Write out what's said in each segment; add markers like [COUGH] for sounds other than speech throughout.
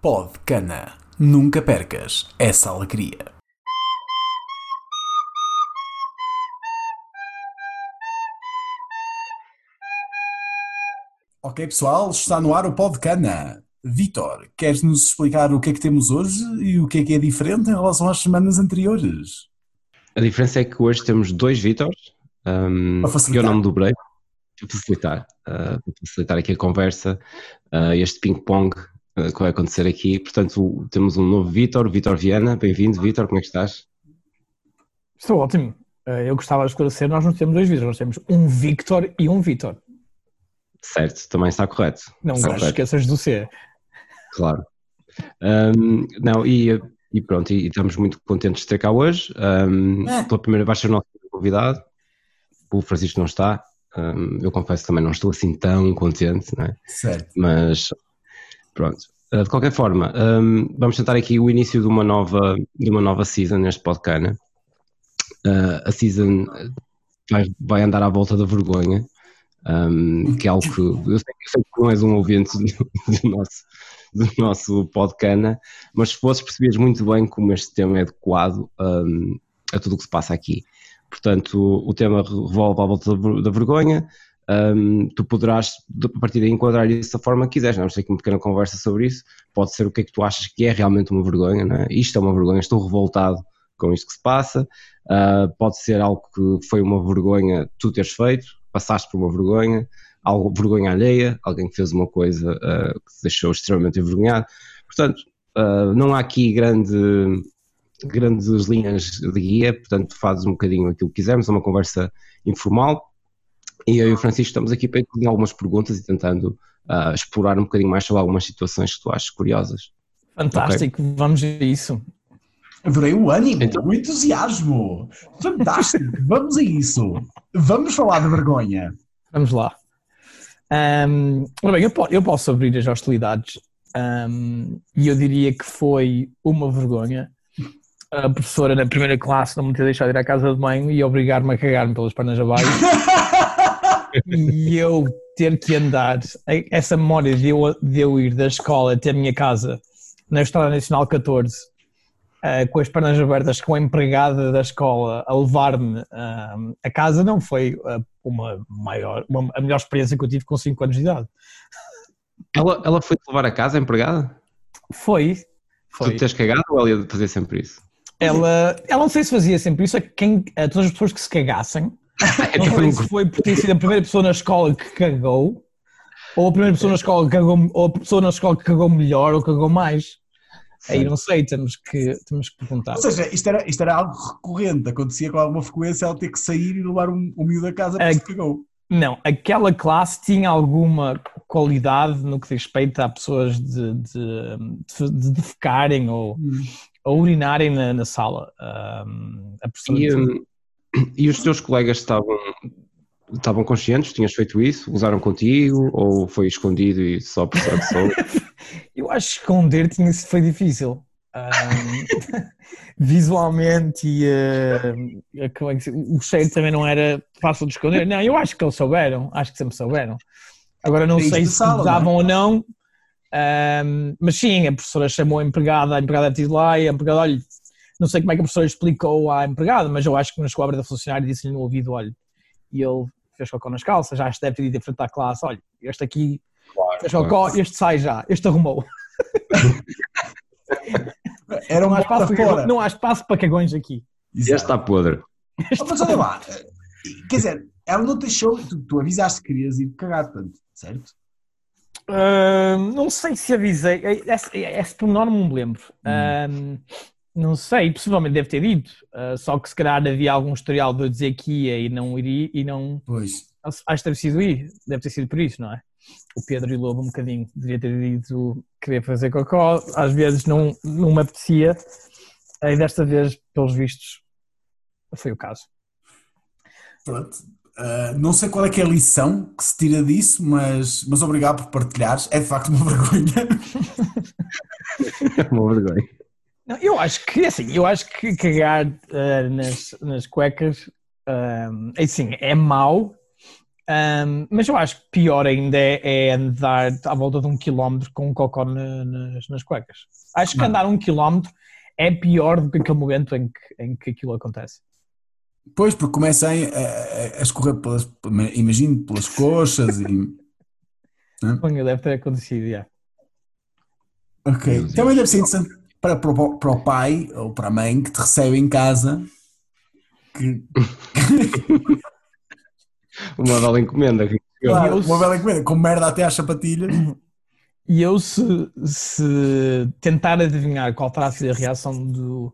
Pod Cana. Nunca percas essa alegria. Ok, pessoal, está no ar o Pod Cana. Vitor, queres nos explicar o que é que temos hoje e o que é que é diferente em relação às semanas anteriores? A diferença é que hoje temos dois Vitors, um, Para que facilitar. eu não me dobrei, para facilitar, uh, para facilitar aqui a conversa, uh, este ping-pong uh, que vai acontecer aqui. Portanto, o- temos um novo Vitor, o Vitor Viana. Bem-vindo, Vitor, como é que estás? Estou ótimo. Eh, Eu gostava de esclarecer, nós não temos dois Vítor, nós temos um Victor e um Vitor. Certo, também está correto. Não Está correto, esqueças do C. claro. Um, não, e, e pronto, e, e estamos muito contentes de ter cá hoje. Um, É. Pela primeira vez, ser o nosso convidado. O Francisco não está. Eu confesso que também não estou assim tão contente, não é? Certo. mas pronto. Uh, De qualquer forma, um, vamos tentar aqui o início de uma nova, de uma nova season neste podcast. Uh, a season vai, vai andar à volta da vergonha, um, que é algo que eu sei, eu sei que não és um ouvinte do, nosso, do nosso podcast, mas se fosses perceberes muito bem como este tema é adequado um, a tudo o que se passa aqui. Portanto, o, tema revolve à volta da vergonha, um, tu poderás, de- a partir daí, enquadrar isso da forma que quiseres. Vamos ter aqui uma pequena conversa sobre isso. Pode ser o que é que tu achas que é realmente uma vergonha, não é? Isto é uma vergonha, estou revoltado com isto que se passa. Uh, pode ser algo que foi uma vergonha tu teres feito, passaste por uma vergonha, algo vergonha alheia, alguém que fez uma coisa uh, que te deixou extremamente envergonhado. Portanto, uh, não há aqui grande grandes linhas de guia, portanto fazes um bocadinho aquilo que quisermos, é uma conversa informal e eu e o Francisco estamos aqui para incluir algumas perguntas e tentando ah, explorar um bocadinho mais sobre algumas situações que tu achas curiosas. Fantástico, vamos a isso. Adorei o ânimo, Então- o entusiasmo. Fantástico, [LAUGHS] vamos a isso. Vamos falar da vergonha. Vamos lá. Ora bem, eu, po- eu posso abrir as hostilidades ahm, e eu diria que foi uma vergonha a professora na primeira classe não me ter deixado ir à casa de banho e obrigar-me a cagar-me pelas pernas abaixo [LAUGHS] e eu ter que andar, essa memória de eu, de eu ir da escola até a minha casa na Estrada Nacional 14 eh, com as pernas abertas com a empregada da escola a levar-me ah, a casa não foi ah, uma maior, uma- a melhor experiência que eu tive com 5 anos de idade. Ela, ela foi-te levar a casa, a empregada? Foi, Tu foi. te tens cagado ou ela ia fazer sempre isso? Ela, ela não sei se fazia sempre isso, a quem, a todas as pessoas que se cagassem, É não tipo sei um- se foi por ter sido a primeira pessoa na escola que cagou, ou a primeira pessoa na escola que cagou, ou a pessoa na escola que cagou melhor ou cagou mais. Aí não sei, temos que, temos que perguntar. Ou seja, isto era, isto era algo recorrente, acontecia com alguma frequência ela ter que sair e levar um, um miúdo a casa porque É. se cagou. Não, aquela classe tinha alguma qualidade no que diz respeito a pessoas de, de, de, de defecarem ou, ou urinarem na, na sala. Ahm, a professora E, hum, e os teus colegas estavam, estavam conscientes? Tinhas feito isso? Usaram contigo? Ou foi escondido e só que soube? [LAUGHS] Eu acho que esconder tinha foi difícil. [LAUGHS] Visualmente e como é que se- o cheiro também não era fácil de esconder. Não, eu acho que eles souberam, acho que sempre souberam. Agora não Tens sei de se sala, usavam não é? ou não, ahm, mas sim, a professora chamou a empregada, a empregada lá e a empregada, olha, não sei como é que a professora explicou à empregada, mas eu acho que na escola da funcionária disse-lhe no ouvido, olha, e ele fez cocô nas calças, já deve ter ido em frente à classe, olha, este aqui fez cocô, este sai já, este arrumou. [LAUGHS] Era Não um há, espaço para não há espaço para cagões aqui. Este está podre. Oh, mas olha lá, quer dizer, ela não deixou, tu, tu avisaste que querias ir cagar, portanto, certo? Ahm, não sei se avisei, esse, esse pormenor não me lembro. Ahm, não sei, possivelmente deve ter ido, ah, só que se calhar havia algum historial de eu dizer que ia e não iria e não. Pois. Acho que deve, sido ir, deve ter sido por isso, não é? O Pedro e o Lobo um bocadinho devia ter ido querer fazer cocó, às vezes não, não me apetecia, e desta vez, pelos vistos, foi o caso. Pronto. Ah, não sei qual é que é a lição que se tira disso, mas, mas obrigado por partilhares. É de facto uma [LAUGHS] vergonha. É uma vergonha. Não, eu acho que assim, eu acho que cagar ah, nas, nas cuecas ah, é assim, é mau, Um, mas eu acho que pior ainda é, é, andar à volta de um quilómetro com um cocó na, nas, nas cuecas. Acho que andar um quilómetro é pior do que aquele momento em que, em que aquilo acontece. Pois, porque começa a, a, a escorrer, pelas, imagino, pelas coxas e. [LAUGHS] Né? Deve ter acontecido, já. Ok. Também deve ser interessante para, para, para o pai ou para a mãe que te recebe em casa que. [LAUGHS] uma bela encomenda. [LAUGHS] Claro, uma bela encomenda, com merda até às sapatilhas. E eu, se, se tentar adivinhar qual terá sido a reação do,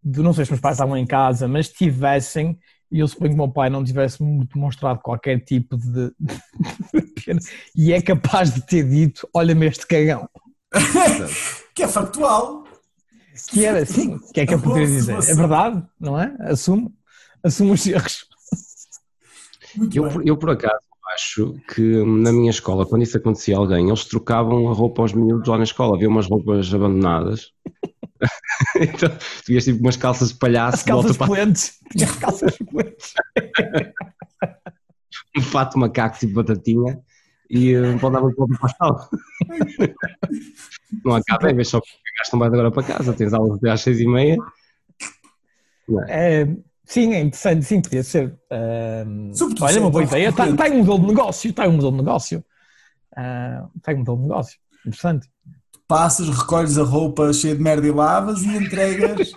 do. Não sei se meus pais estavam em casa, mas tivessem, e eu suponho que o meu pai não tivesse demonstrado qualquer tipo de, [LAUGHS] pena, e é capaz de ter dito: Olha-me este cagão. [LAUGHS] que é factual. Que era assim, o que é que eu poderia dizer? É verdade, não é? Assumo, assumo os erros. Eu, eu, por acaso, acho que na minha escola, quando isso acontecia a alguém, eles trocavam a roupa aos miúdos lá na escola. Havia umas roupas abandonadas. [LAUGHS] então, tu vias tipo umas calças de palhaço. As calças poentes. Tinha calças poentes. [LAUGHS] um fato macaco tipo batatinha e voltava para o pastel. não acaba, é vez só que gastam mais agora para casa, tens aulas até às seis e meia. É? é, sim, é interessante, sim, podia ser. Uh, olha, uma boa ideia. Está, está um modelo de negócio, está um modelo de negócio. Uh, está um modelo de negócio, interessante. Passas, recolhes a roupa cheia de merda e lavas e entregas,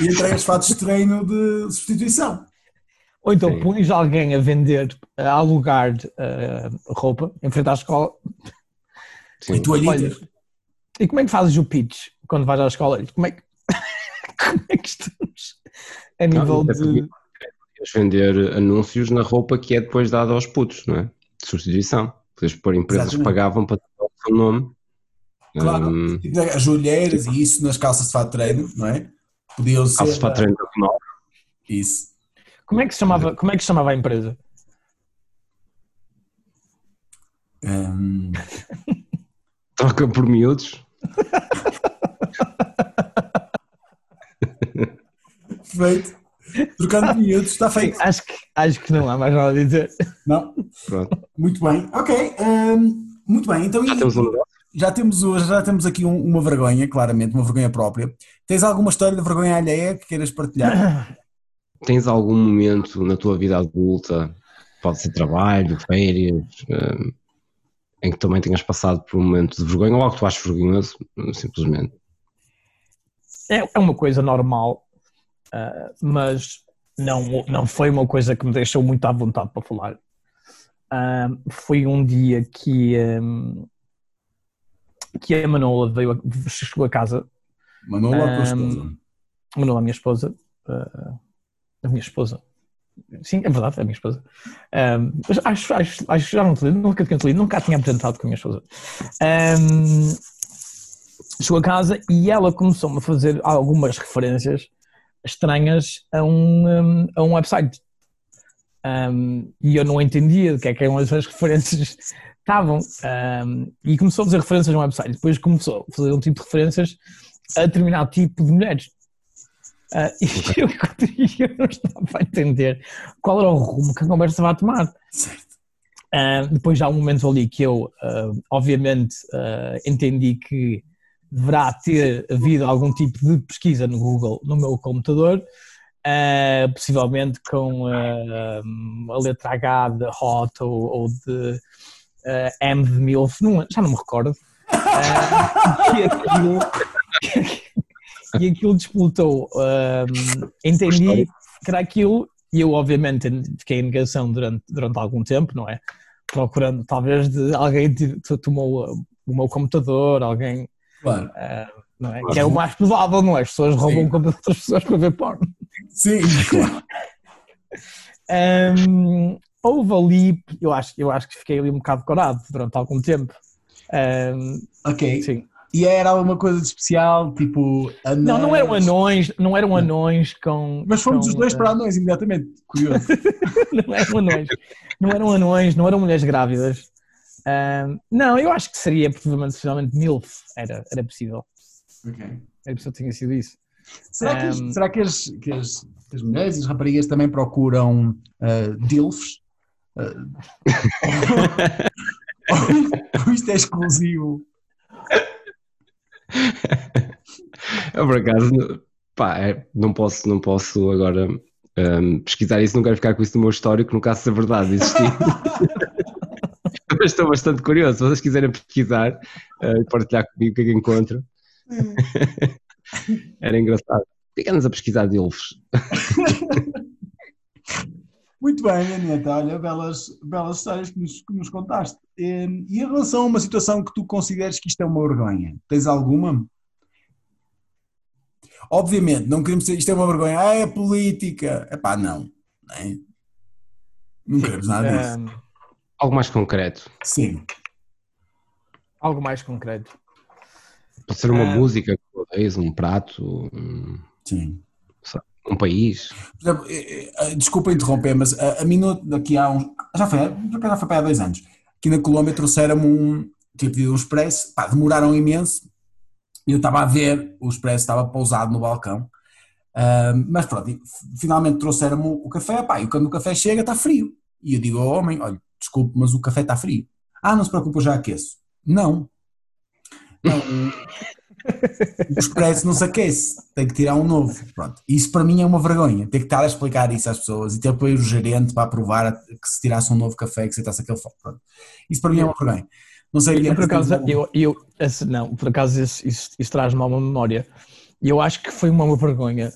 e entregas fatos de treino de substituição. Ou então pões alguém a vender, a alugar uh, roupa em frente à escola. Sim. E toalhitas. E como é que fazes o pitch quando vais à escola? Como é que, [LAUGHS] como é que estamos a nível não, de. vender anúncios na roupa que é depois dada aos putos, não é? De substituição. Podes pôr empresas Exatamente. que pagavam para ter o seu nome. Claro, um... as olheiras e isso nas calças de fato treino, não é? Podiam ser. Calças de fato treino da Isso. Como é que se chamava, como é que se chamava a empresa? Um... [LAUGHS] Troca por miúdos. Feito. Trocando miúdos, está feito. Acho, que, acho que não há mais nada a dizer. Não? Pronto. Muito bem. Ok. Um, muito bem. Então, já temos um negócio. Já temos, já temos aqui um, uma vergonha, claramente, uma vergonha própria. Tens alguma história de vergonha alheia que queiras partilhar? [COUGHS] tens algum momento na tua vida adulta, pode ser trabalho, férias, um, em que também tenhas passado por um momento de vergonha ou algo que tu achas vergonhoso, simplesmente? É, é uma coisa normal, uh, mas não, não foi uma coisa que me deixou muito à vontade para falar. Uh, foi um dia que, um, que a Manola veio a, chegou a casa. Manola, a tua esposa? Manola, a minha esposa. Uh, a minha esposa. Sim, é verdade, é a minha esposa. Um, acho, acho, acho já não te li, nunca tinha te lido, nunca tinha apresentado com a minha esposa. Um, chegou a casa e ela começou-me a fazer algumas referências estranhas a um, a um website. Um, e eu não entendia o que é que eram essas [LAUGHS] referências estavam. Um, e começou a fazer referências a um website. Depois começou a fazer um tipo de referências a determinado tipo de mulheres. Uh, e [LAUGHS] eu, eu não estava a entender qual era o rumo que a conversa vai tomar. Uh, depois já há um momento ali que eu, uh, obviamente, entendi que deverá ter havido algum tipo de pesquisa no Google no meu computador, possivelmente com a letra H de Hot ou, ou de M de MILF, não, já não me recordo. [LAUGHS] que aquilo, e aquilo disputou. Um, entendi que era aquilo, e eu, obviamente, fiquei em negação durante, durante algum tempo, não é? Procurando, talvez, de alguém que tomou o meu computador, alguém. Claro. Uh, não é? Que é o mais provável, não é? As pessoas roubam o computador das pessoas para ver porno. Sim, claro. [LAUGHS] um, houve ali, eu acho, eu acho que fiquei ali um bocado corado durante algum tempo. Um, ok. Sim. E era alguma coisa de especial, tipo anões? Não, não eram anões, não eram anões com. Mas fomos com, os dois para eh, anões, imediatamente, curioso. [LAUGHS] não eram anões, não eram anões, não eram mulheres grávidas. Uh, não, eu acho que seria provavelmente, finalmente MILF, era, era possível. Ok. Era possível que tenha sido isso. Será que, as, será que, as, que as, as mulheres e as raparigas também procuram uh, DILFs? [LAUGHS] ou isto é exclusivo. Eu, por acaso, pá, é, não, posso, não posso agora um, pesquisar isso, não quero ficar com isso no meu histórico, no caso se a verdade existir. [LAUGHS] Mas estou bastante curioso. Se vocês quiserem pesquisar uh, e partilhar comigo o que é que encontro, [LAUGHS] era engraçado. Que andas a pesquisar de elfos? [LAUGHS] Muito bem, Aneta, olha, belas, belas histórias que nos, que nos contaste. E, e em relação a uma situação que tu consideres que isto é uma vergonha, tens alguma? Obviamente, não queremos dizer isto é uma vergonha, ah, é política. Epá, não. Não, é? não queremos nada disso. Um, Algo mais concreto. Sim. algo mais concreto. Pode ser uma Ah. música, talvez, um prato, um, Sim. Um país. Exemplo, eh, eh, desculpa interromper, mas a, a mim daqui há uns. Já foi, já foi para há dois anos. Aqui na Colômbia trouxeram-me um. Tinha pedido um expresso, pá, demoraram imenso. Eu estava a ver, o expresso estava pousado no balcão. Ah, mas pronto, finalmente trouxeram-me o café, pá, e quando o café chega está frio. E eu digo ao homem: olha, desculpe, mas o café está frio. Ah, não se preocupe, eu já aqueço. Não. [LAUGHS] Não, o expresso não se aquece, tem que tirar um novo. Pronto. Isso para mim é uma vergonha, ter que estar a explicar isso às pessoas e ter ir o gerente para aprovar que se tirasse um novo café, que se aceitasse aquele foco. Pronto. Isso para mim é uma vergonha. Não sei por acaso, eu, eu, esse- não, por acaso isso, isso, isso traz-me a uma memória. E eu acho que foi uma vergonha.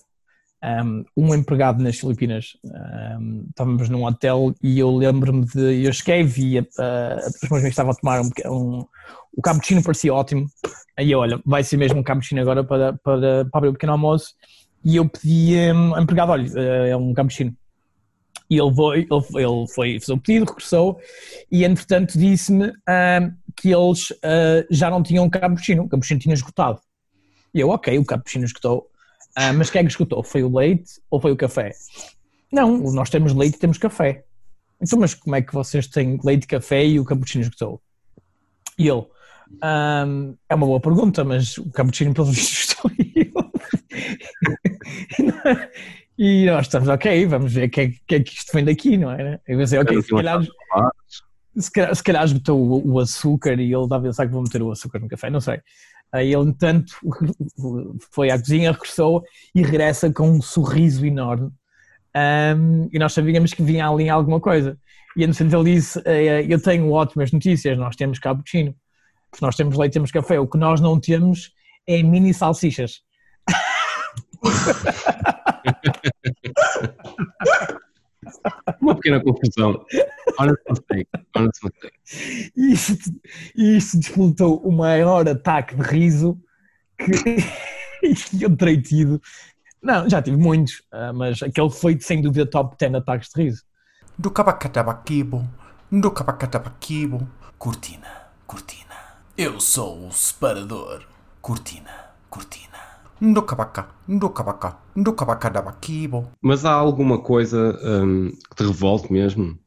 Um, empregado nas Filipinas, um, estávamos num hotel e eu lembro-me de. Eu cheguei vi, uh, os meus estavam a tomar um, um. O cappuccino parecia ótimo. Aí olha, vai ser mesmo um cappuccino agora para, para, para abrir o pequeno almoço. E eu pedi um, ao empregado: olha, uh, é um cappuccino. E ele foi, ele, foi- fazer o pedido, regressou e entretanto disse-me que eles ah, já não tinham cappuccino, o cappuccino tinha esgotado. E eu, ok, o cappuccino esgotou, Ah, mas quem é que esgotou? Foi o leite ou foi o café? Não, nós temos leite e temos café. Então, mas como é que vocês têm leite e café e o cappuccino esgotou? E ele, "Ah, é uma boa pergunta, mas o cappuccino pelo visto [LAUGHS] esgotou. E E nós estamos, ok, vamos ver o que, é, que é que isto vem daqui, não é? Eu pensei, ok, se calhar, se calhar, se calhar esgotou o, o açúcar e ele dá a pensar que vou meter o açúcar no café, não sei. Aí ele, entanto, [LAUGHS] foi à cozinha, regressou e regressa com um sorriso enorme. Um, e nós sabíamos que vinha ali alguma coisa. E entretanto ele disse: "Eh, Eu tenho ótimas notícias, nós temos cappuccino, nós temos leite, temos café. O que nós não temos é mini salsichas. [LAUGHS] Uma pequena confusão. Honest mistake. Honest mistake. E isto, e isto despoltou o maior ataque de riso [LAUGHS] que eu terei tido. Não, já tive muitos, ah, mas aquele foi sem dúvida top 10 ataques de riso. Do cabacatabaquibo, do cabacatabaquibo. Cortina, cortina. Eu sou o separador. Cortina, cortina. Do cabaca, do cabaca, do cabacatabaquibo. Mas há alguma coisa hum, que te revolte mesmo?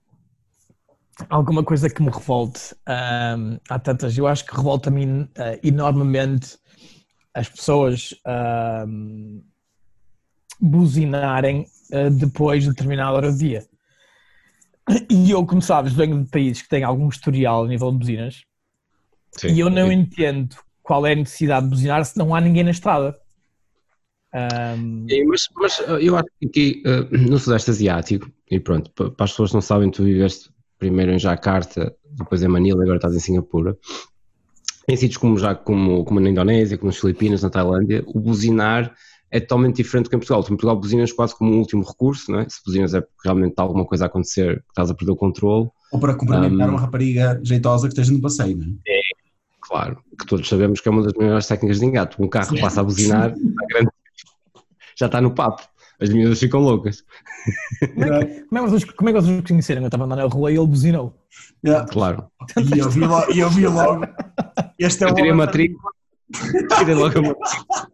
Alguma coisa que me revolte. ahm, há tantas, eu acho que revolta-me ah, enormemente as pessoas ahm, buzinarem ah, depois de determinada hora do dia. E eu, como sabes, venho de países que têm algum historial a nível de buzinas Sim. e eu não entendo qual é a necessidade de buzinar se não há ninguém na estrada. Sim, mas, mas, uh, eu acho que aqui uh, no Sudeste Asiático, e pronto, pa- para as pessoas que não sabem, tu viveste primeiro em Jakarta, depois em Manila, agora estás em Singapura. Em sítios como, já, como, como na Indonésia, como nas Filipinas, na Tailândia, o buzinar é totalmente diferente do que em Portugal. Tu em Portugal buzinas quase como um último recurso, não é? Se buzinas é porque realmente está alguma coisa a acontecer, que estás a perder o controle, Ou para cumprimentar Um, uma rapariga jeitosa que esteja no passeio, não é? claro, que todos sabemos que é uma das melhores técnicas de engato. Um carro passa a buzinar, [LAUGHS] já está no papo. As miúdas ficam loucas. como, é que, como, é que vocês, como é que vocês conheceram? Eu estava a andar na rua e ele buzinou. Yeah. Claro. E eu vi logo, e eu vi logo. Este é Eu tirei a homem- matrícula, tirei logo a matrícula.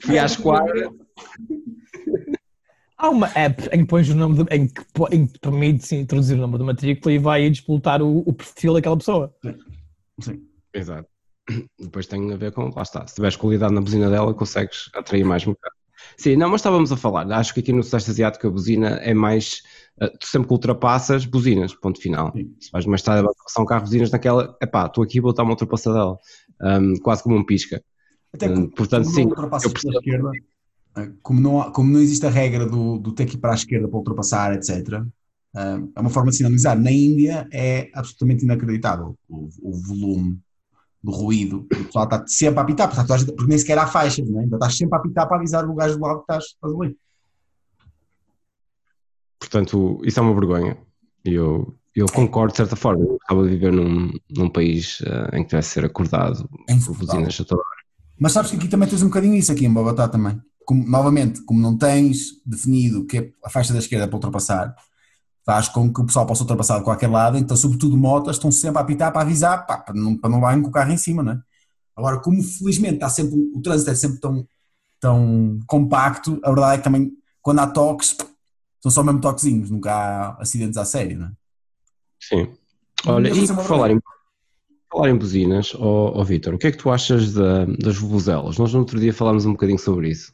Fui à esquadra. Há uma app em que pões o nome de, em que, em que permite introduzir o nome da matrícula e vai despoltar o, o perfil daquela pessoa. Sim. Exato. Depois tem a ver com, lá está, se tiveres qualidade na buzina dela, consegues atrair mais mercado. Sim, não, mas estávamos a falar. Acho que aqui no Sudeste Asiático a buzina é mais. Uh, tu sempre que ultrapassas, buzinas, ponto final. Sim. Se vais numa estrada de um carro, buzinas naquela. Epá, estou aqui, vou dar uma ultrapassadela. Um, quase como um pisca. Até um, portanto, sim. Eu percebo. Esquerda, eh, como, não, como não existe a regra do, do ter que ir para a esquerda para ultrapassar, etc., é uma forma de sinalizar. Na Índia é absolutamente inacreditável o, o volume do ruído. O pessoal está sempre a apitar, porque, porque nem sequer há faixas, não é? Ainda estás sempre a apitar para avisar o gajo do lado que estás, estás ali. Portanto, isso é uma vergonha. Eu, eu concordo de certa forma. Eu acabo de viver num, num país uh, em que deve ser acordado por buzinas a toda hora. Mas sabes que aqui também tens um bocadinho isso aqui em Bogotá também. Como, novamente, como não tens definido que é a faixa da esquerda é para ultrapassar, faz com que o pessoal possa ultrapassar de qualquer lado, então, sobretudo motas, estão sempre a apitar para avisar, pá, para não, para não com o carro em cima, não é? Agora, como felizmente está sempre, o trânsito é sempre tão, tão compacto, a verdade é que também, quando há toques, são só mesmo toquezinhos, nunca há acidentes à série, não é? Sim. Olha, e por falar em, falar em buzinas, ó oh, oh Vitor, o que é que tu achas da, das vuvuzelas? Nós no outro dia falámos um bocadinho sobre isso.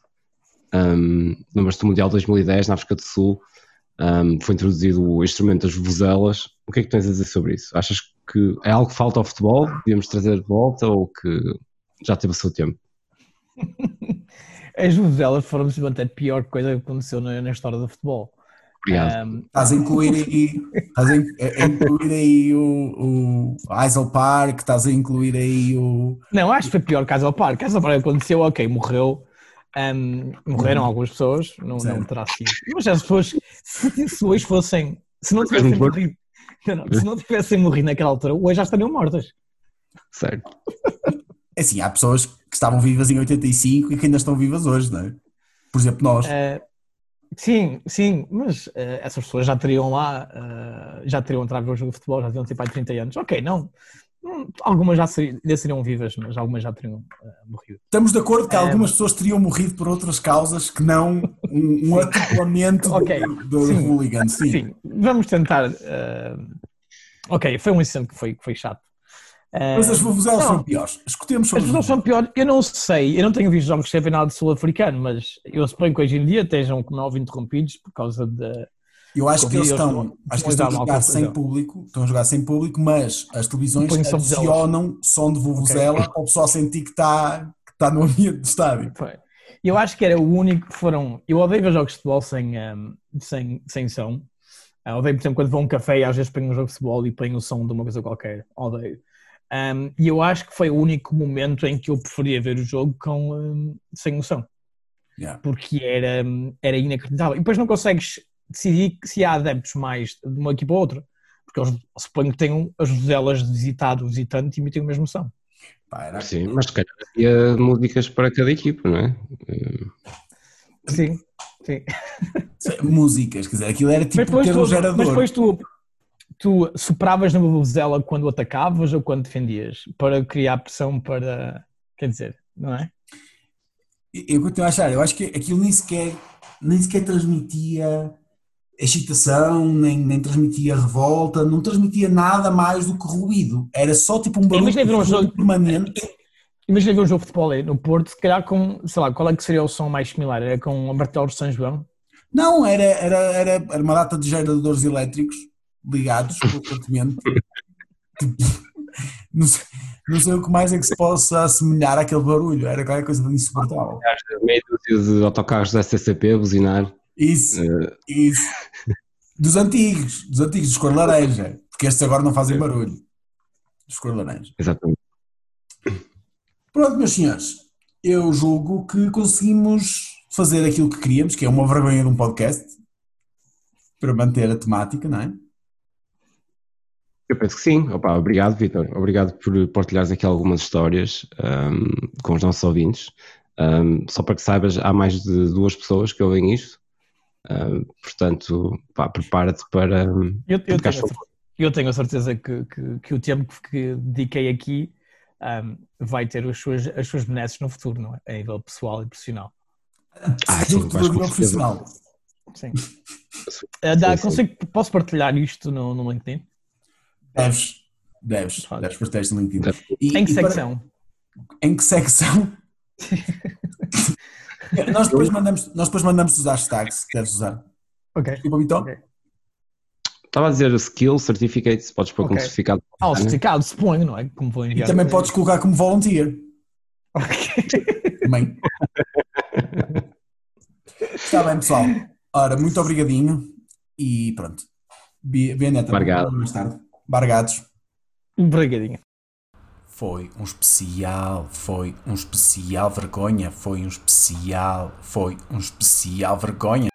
Um, do Mundial 2010 na África do Sul, um, foi introduzido o instrumento das vuvuzelas. O que é que tens a dizer sobre isso? Achas que é algo que falta ao futebol? Devíamos trazer de volta ou que já teve o seu tempo? [LAUGHS] As vuvuzelas foram simplesmente a pior coisa que aconteceu na, na história do futebol. Obrigado. Um, estás a incluir aí, estás a incluir aí o, o Eisel Park, estás a incluir aí o. Não, acho que foi pior que Eisel Park. Eisel Park aconteceu, ok, morreu, um, morreram algumas pessoas, não, não terá sido. Mas as pessoas, se, se hoje fossem, se não tivessem morrido, não, se não tivessem morrido naquela altura, hoje já estariam mortas. Certo. É assim, há pessoas que estavam vivas em 85 e que ainda estão vivas hoje, não é? Por exemplo, nós. Uh, sim, sim, mas uh, essas pessoas já teriam lá, uh, já teriam entrado no jogo de futebol, já teriam tipo há 30 anos. Ok, não. Algumas já seriam, seriam vivas, mas algumas já teriam uh, morrido. Estamos de acordo que é... algumas pessoas teriam morrido por outras causas que não um, um [LAUGHS] atroplamento okay. do, do sim. hooligan. Sim. sim. vamos tentar. Uh... Ok, foi um incidente que foi, que foi chato. Uh... Mas as vuvuzelas são piores. Escutemos sobre As vuvuzelas são piores. Eu não sei, eu não tenho visto jogos de campeonato sul-africano, mas eu suponho que hoje em dia estejam, como é interrompidos por causa de eu acho que eles estão, acho que estão a jogar sem público, estão a jogar sem público, mas as televisões adicionam som de vuvuzela okay. para o pessoal sentir que está, que está no ambiente do estádio. Eu acho que era o único que foram. Eu odeio ver jogos de futebol sem, um, sem, sem som. Eu odeio, por exemplo, quando vou a um café e às vezes ponho um jogo de futebol e ponho o som de uma coisa qualquer. Odeio. Um, e eu acho que foi o único momento em que eu preferia ver o jogo com, um, sem o som. Yeah. Porque era, hum, era inacreditável. E depois não consegues decidir se há adeptos mais de uma equipa ou outra. Porque eles suponho que tenham as roselas de visitado, visitante e emitem a mesma som. Sim, mas se calhar havia músicas para cada equipa, não é? Sim, sim. músicas, quer dizer, aquilo era tipo ter um gerador. Mas depois tu, tu sopravas na bubuzela quando atacavas ou quando defendias? Para criar pressão para. Quer dizer, não é? Eu continuo a achar, eu acho que aquilo nem sequer, nem sequer transmitia excitação, nem, nem transmitia revolta, não transmitia nada mais do que ruído. Era só tipo um barulho imagina ver um jogo, permanente. Imagina ver um jogo de futebol aí no Porto, se calhar com, sei lá, qual é que seria o som mais similar? Era com o martelo de São João? Não, era, era, era, era uma data de geradores elétricos ligados constantemente. [LAUGHS] não, sei, não sei o que mais é que se possa assemelhar àquele barulho, era qualquer coisa de insuportável. Meio dúzia de autocarros da SCCP a buzinar. Isso, uh... isso. Dos antigos, dos antigos, dos cor laranja, porque estes agora não fazem barulho. Dos cor laranja. Exatamente. Pronto, meus senhores, eu julgo que conseguimos fazer aquilo que queríamos, que é uma vergonha de um podcast, para manter a temática, não é? Eu penso que sim. Opa, obrigado, Vitor. Obrigado por partilhares aqui algumas histórias um, com os nossos ouvintes. Um, só para que saibas, há mais de duas pessoas que ouvem isto Uh, portanto, prepara-te para. Eu, eu, tenho, eu, tenho, a certeza que, que, que o tempo que dediquei aqui um, vai ter as suas, as suas benesses no futuro, não é? A nível pessoal e profissional. Ah, sim, vais profissional. Sim. Uh, [LAUGHS] dá, consigo, posso partilhar isto no, no LinkedIn? Deves, deves, deves partilhar isto no LinkedIn. E, em que secção? Para... Em que secção? [LAUGHS] [LAUGHS] Nós depois mandamos, nós depois mandamos os hashtags que deves usar. Ok. Desculpa, Vitão. Ok. Estava a dizer skill, certificate, podes pôr como Ok. certificado. Ah, o né? certificado, suponho, não é? Como vou E enviar. também podes colocar como volunteer. Ok. Também. Está bem, pessoal. Ora, muito obrigadinho. E pronto. Bianeta, Obrigado. mais tarde. Bargados. Brigadinho. Foi um especial, foi um especial vergonha, foi um especial, foi um especial vergonha.